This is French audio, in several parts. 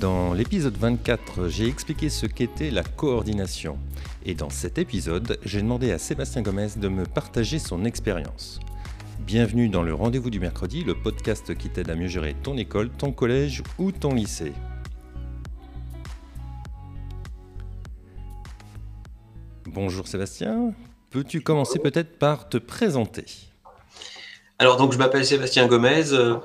Dans l'épisode 24, j'ai expliqué ce qu'était la coordination. Et dans cet épisode, j'ai demandé à Sébastien Gomez de me partager son expérience. Bienvenue dans le Rendez-vous du mercredi, le podcast qui t'aide à mieux gérer ton école, ton collège ou ton lycée. Bonjour Sébastien, peux-tu commencer peut-être par te présenter? Alors donc je m'appelle Sébastien Gomez, euh,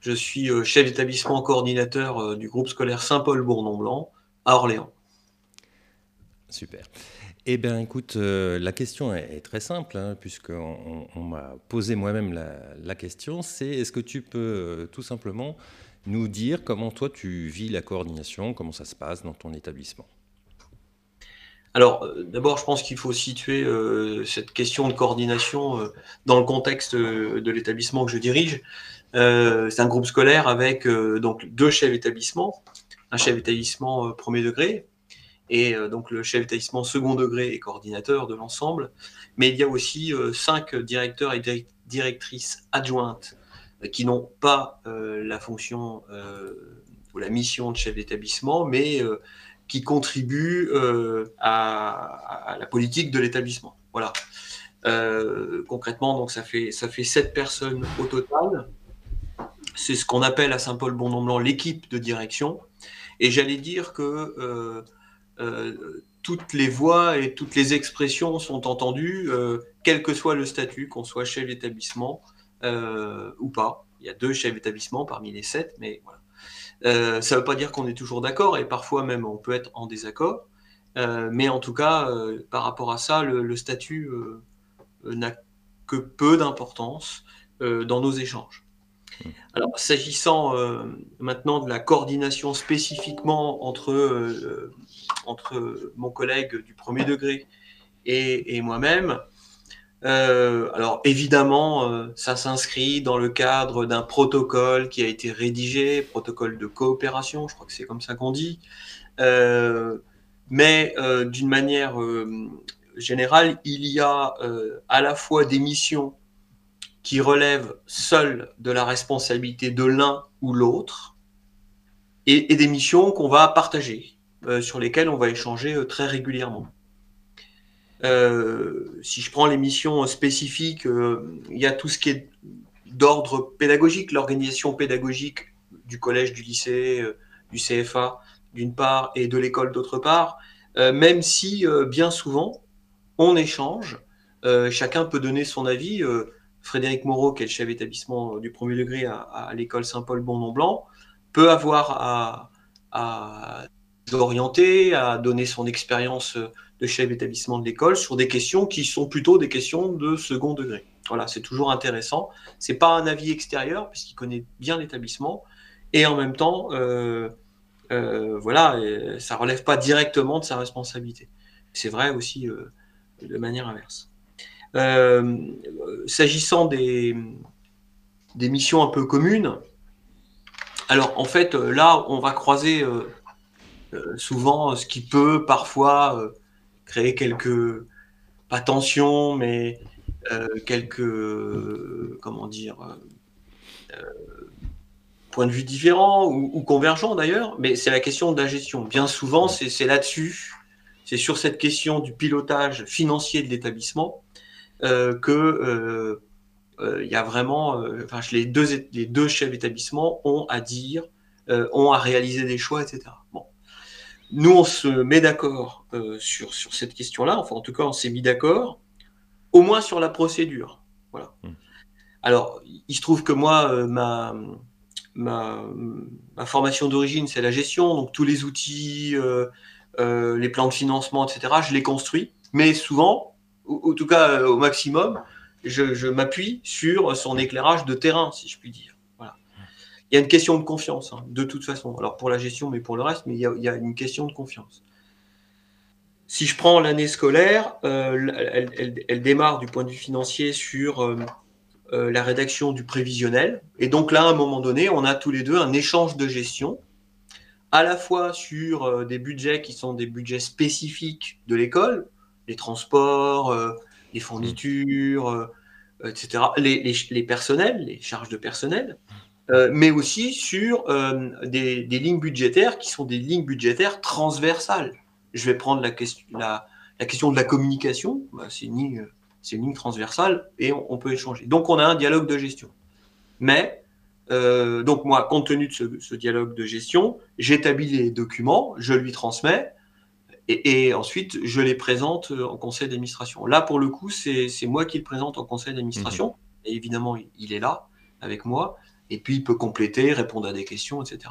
je suis euh, chef d'établissement coordinateur euh, du groupe scolaire Saint-Paul-Bournon-Blanc à Orléans. Super. Eh bien, écoute, euh, la question est, très simple, hein, puisqu'on on, m'a posé moi-même la, question. C'est est-ce que tu peux tout simplement nous dire comment toi tu vis la coordination, comment ça se passe dans ton établissement? Alors, d'abord, je pense qu'il faut situer cette question de coordination dans le contexte de l'établissement que je dirige. Euh, c'est un groupe scolaire avec euh, donc deux chefs d'établissement, un chef d'établissement euh, premier degré et donc le chef d'établissement second degré et coordinateur de l'ensemble. Mais il y a aussi cinq directeurs et directrices adjointes qui n'ont pas la fonction ou la mission de chef d'établissement, mais qui contribuent à, la politique de l'établissement. Voilà. concrètement, donc ça fait ça fait sept personnes au total c'est ce qu'on appelle à Saint-Paul-Bon-Blanc l'équipe de direction. Et j'allais dire que euh, euh, toutes les voix et toutes les expressions sont entendues, euh, quel que soit le statut, qu'on soit chef d'établissement ou pas. Il y a deux chefs d'établissement parmi les sept, mais voilà. ça ne veut pas dire qu'on est toujours d'accord, et parfois même on peut être en désaccord. mais en tout cas, par rapport à ça, le statut n'a que peu d'importance dans nos échanges. Alors, s'agissant euh, maintenant de la coordination spécifiquement entre, euh, entre mon collègue du premier degré et, moi-même, euh, alors évidemment, ça s'inscrit dans le cadre d'un protocole qui a été rédigé, protocole de coopération, je crois que c'est comme ça qu'on dit, mais d'une manière générale, il y a à la fois des missions qui relèvent seuls de la responsabilité de l'un ou l'autre, et, des missions qu'on va partager, euh, sur lesquelles on va échanger euh, très régulièrement. Euh, si je prends les missions spécifiques, il y a tout ce qui est d'ordre pédagogique, l'organisation pédagogique du collège, du lycée, du CFA d'une part, et de l'école d'autre part, même si bien souvent on échange, chacun peut donner son avis. Frédéric Moreau, qui est le chef d'établissement du premier degré à, l'école Saint-Paul-Bon-Blanc, peut avoir à orienter, à donner son expérience de chef d'établissement de l'école sur des questions qui sont plutôt des questions de second degré. Voilà, c'est toujours intéressant. C'est pas un avis extérieur puisqu'il connaît bien l'établissement et en même temps, euh, euh, voilà, ça relève pas directement de sa responsabilité. C'est vrai aussi euh, de manière inverse. Euh, s'agissant des, des missions un peu communes, alors en fait là on va croiser euh, euh, souvent ce qui peut parfois créer quelques pas tensions mais quelques comment dire points de vue différents ou, convergents d'ailleurs, mais c'est la question de la gestion. Bien souvent, c'est là-dessus, c'est sur cette question du pilotage financier de l'établissement euh, que euh, euh, y a vraiment, enfin, les deux, les deux chefs d'établissement ont à dire, ont à réaliser des choix, etc. Nous, on se met d'accord sur, sur cette question-là, enfin, en tout cas, on s'est mis d'accord, au moins sur la procédure. Voilà. Mmh. Alors, il se trouve que moi, ma, ma, ma, formation d'origine, c'est la gestion, donc tous les outils, les plans de financement, etc., je les construis. Mais souvent, en tout cas euh, au maximum, je, m'appuie sur son éclairage de terrain, si je puis dire. Il y a une question de confiance, hein, de toute façon. Alors pour la gestion, mais pour le reste, mais il y a, une question de confiance. Si je prends l'année scolaire, euh, elle, démarre du point de vue financier sur la rédaction du prévisionnel. Et donc là, à un moment donné, on a tous les deux un échange de gestion, à la fois sur des budgets qui sont des budgets spécifiques de l'école, les transports, les fournitures, etc., les, personnels, les charges de personnel, mais aussi sur des, lignes budgétaires qui sont des lignes budgétaires transversales. Je vais prendre la question, la, la question de la communication, bah, c'est une, ligne, une ligne transversale et on, peut échanger. Donc on a un dialogue de gestion. Mais, euh, donc moi, compte tenu de ce, dialogue de gestion, j'établis les documents, je lui transmets et, ensuite je les présente en conseil d'administration. Là, pour le coup, c'est moi qui le présente en conseil d'administration. Mmh. Et évidemment, il est là avec moi. Et puis, il peut compléter, répondre à des questions, etc.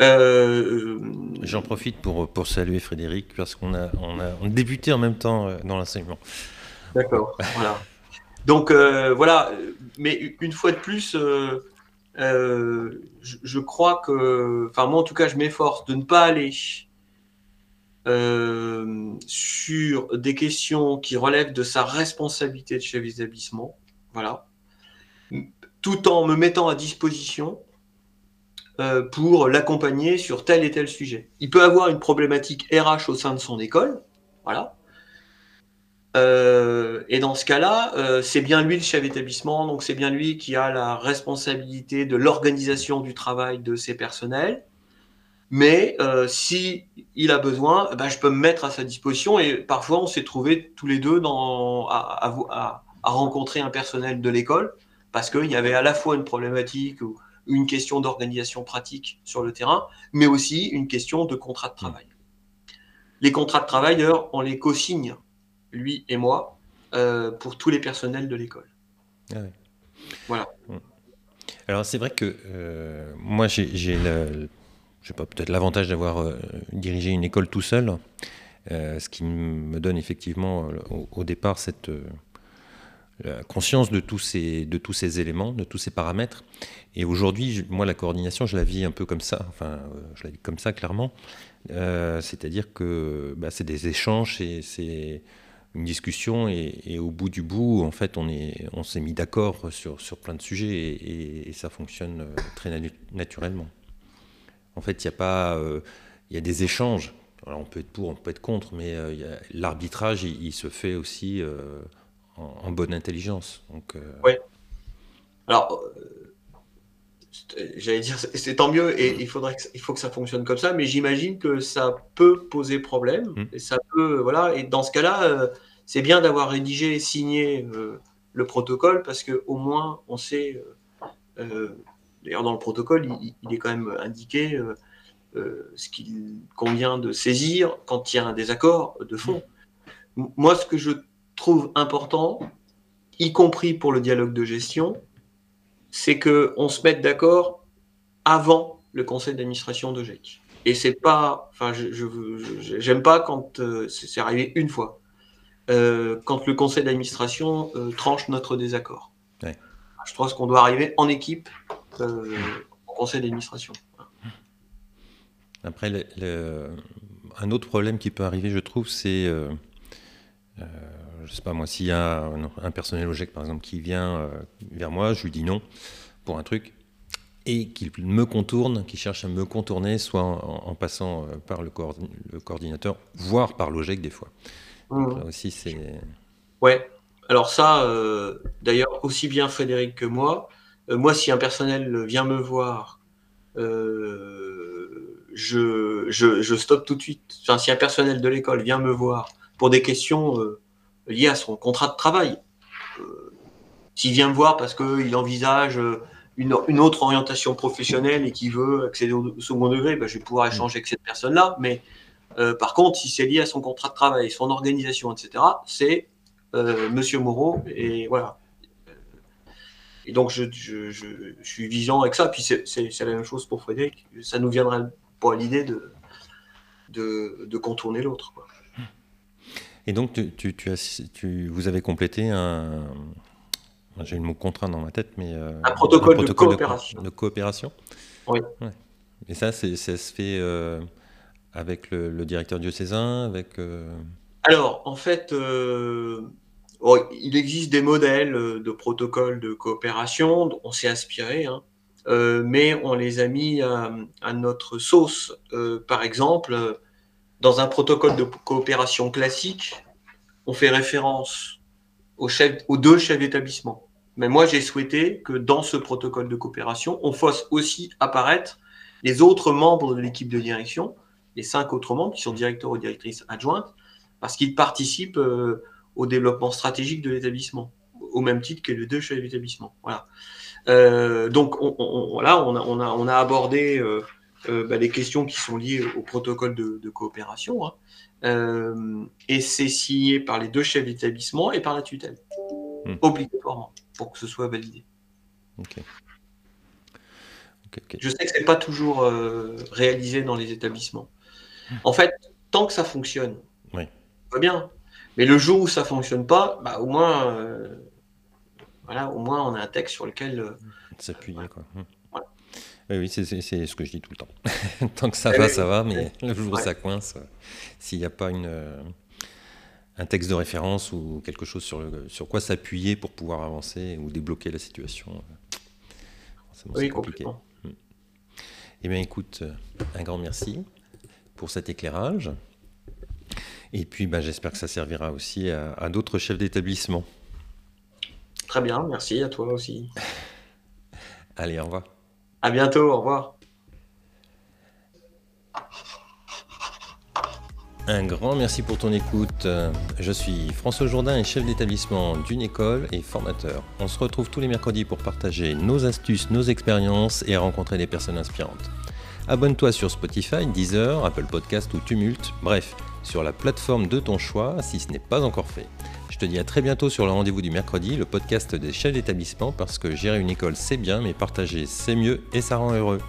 Euh, J'en profite pour, pour saluer Frédéric parce qu'on a, on a, débuté en même temps euh, dans l'enseignement. D'accord, voilà. Donc euh, voilà, mais une fois de plus, je, crois que, enfin moi en tout cas, je m'efforce de ne pas aller sur des questions qui relèvent de sa responsabilité de chef d'établissement, voilà, tout en me mettant à disposition euh, pour l'accompagner sur tel et tel sujet. Il peut avoir une problématique RH au sein de son école, voilà. Euh, et dans ce cas-là, euh, c'est bien lui le chef d'établissement, donc c'est bien lui qui a la responsabilité de l'organisation du travail de ses personnels. Mais si il a besoin, eh ben, je peux me mettre à sa disposition. Et parfois, on s'est trouvé tous les deux à, rencontrer un personnel de l'école parce qu'il y avait à la fois une problématique où une question d'organisation pratique sur le terrain, mais aussi une question de contrat de travail. Les contrats de travail, d'ailleurs, on les co-signe, lui et moi, euh, pour tous les personnels de l'école. Ah voilà. Alors c'est vrai que euh, moi j'ai, peut-être l'avantage d'avoir euh, dirigé une école tout seul, ce qui me donne effectivement au départ cette conscience de tous, ces, de tous ces éléments, de tous ces paramètres. Et aujourd'hui, moi, la coordination, je la vis un peu comme ça, enfin, euh, je la vis comme ça, clairement. Euh, c'est-à-dire que bah, c'est des échanges, c'est une discussion, et, au bout du bout, en fait, on s'est on mis d'accord sur, sur plein de sujets, et, ça fonctionne euh, très naturellement. En fait, il y a pas... il y a des échanges. Alors, on peut être pour, on peut être contre, mais l'arbitrage, il, se fait aussi en, bonne intelligence. Donc, euh, Oui. Alors, euh, j'allais dire, c'est tant mieux et il, faudrait que, il faut que ça fonctionne comme ça, mais j'imagine que ça peut poser problème. Hmm. Et ça peut, voilà, et dans ce cas-là, euh, c'est bien d'avoir rédigé et signé le protocole parce qu'au moins on sait. D'ailleurs, dans le protocole, il, est quand même indiqué ce qu'il convient de saisir quand il y a un désaccord de fond. Hmm. Moi, ce que je trouve important, y compris pour le dialogue de gestion, c'est qu'on se mette d'accord avant le conseil d'administration de GEC. Et c'est pas, enfin, je j'aime pas quand euh, c'est arrivé une fois, euh, quand le conseil d'administration euh, tranche notre désaccord. Je pense qu'on doit arriver en équipe au conseil d'administration. Après, un autre problème qui peut arriver, je trouve, c'est je sais pas moi, s'il y a un, personnel au GEC par exemple qui vient euh, vers moi, je lui dis non pour un truc et qu'il me contourne, qu'il cherche à me contourner, soit en, passant euh, par le, coordinateur, voire par l'OGEC des fois. Mmh. Là aussi, c'est. Ouais. Alors ça, euh, d'ailleurs, aussi bien Frédéric que moi, moi, si un personnel vient me voir, je, je, stoppe tout de suite. Enfin, si un personnel de l'école vient me voir pour des questions lié à son contrat de travail. Euh, s'il vient me voir parce qu'il envisage euh, une, autre orientation professionnelle et qu'il veut accéder au second degré, ben, je vais pouvoir échanger avec cette personne-là. Mais euh, par contre, si c'est lié à son contrat de travail, son organisation, etc., c'est Monsieur Moreau. Et voilà. Et donc, je, suis vigilant avec ça. Puis c'est la même chose pour Frédéric. Ça nous viendrait pas à l'idée de, de, de, contourner l'autre. Et donc, tu, tu, as, tu, vous avez complété un. J'ai le mot contraint dans ma tête, mais. Euh, un, protocole de coopération. De, coopération. Oui. Et ça, ça se fait euh, avec le, directeur diocésain avec, euh, Alors, en fait, oh, il existe des modèles de protocoles de coopération on s'est inspiré, hein, mais on les a mis à, notre sauce. par exemple, dans un protocole de coopération classique, on fait référence aux, deux chefs d'établissement. Mais moi, j'ai souhaité que dans ce protocole de coopération, on fasse aussi apparaître les autres membres de l'équipe de direction, les cinq autres membres qui sont directeurs ou directrices adjointes, parce qu'ils participent euh, au développement stratégique de l'établissement, au même titre que les deux chefs d'établissement. Voilà. Euh, donc, on, voilà, on a, on a abordé euh, bah, les questions qui sont liées au protocole de, coopération, hein. et c'est signé par les deux chefs d'établissement et par la tutelle, hmm. obligatoirement pour que ce soit validé. Je sais que ce n'est pas toujours euh, réalisé dans les établissements. En fait, tant que ça fonctionne, oui. va bien. Mais le jour où ça ne fonctionne pas, bah, au moins, euh, voilà, au moins on a un texte sur lequel euh, s'appuyer. Quoi. Hum. Oui, c'est ce que je dis tout le temps. tant que ça va, ça va, mais le jour où ça coince, s'il n'y a pas une un texte de référence ou quelque chose sur, le, sur quoi s'appuyer pour pouvoir avancer ou débloquer la situation. C'est compliqué. Hmm. Eh bien, écoute, euh, un grand merci pour cet éclairage. Et puis, ben, j'espère que ça servira aussi à, à d'autres chefs d'établissement. Très bien, merci à toi aussi. Allez, au revoir. À bientôt, au revoir. Un grand merci pour ton écoute. Je suis François Jourdain et chef d'établissement d'une école et formateur. On se retrouve tous les mercredis pour partager nos astuces, nos expériences et rencontrer des personnes inspirantes. Abonne-toi sur Spotify, Deezer, Apple Podcast ou Tumult, bref, sur la plateforme de ton choix si ce n'est pas encore fait. Je te dis à très bientôt sur le rendez-vous du mercredi, le podcast des chefs d'établissement parce que gérer une école c'est bien mais partager c'est mieux et ça rend heureux.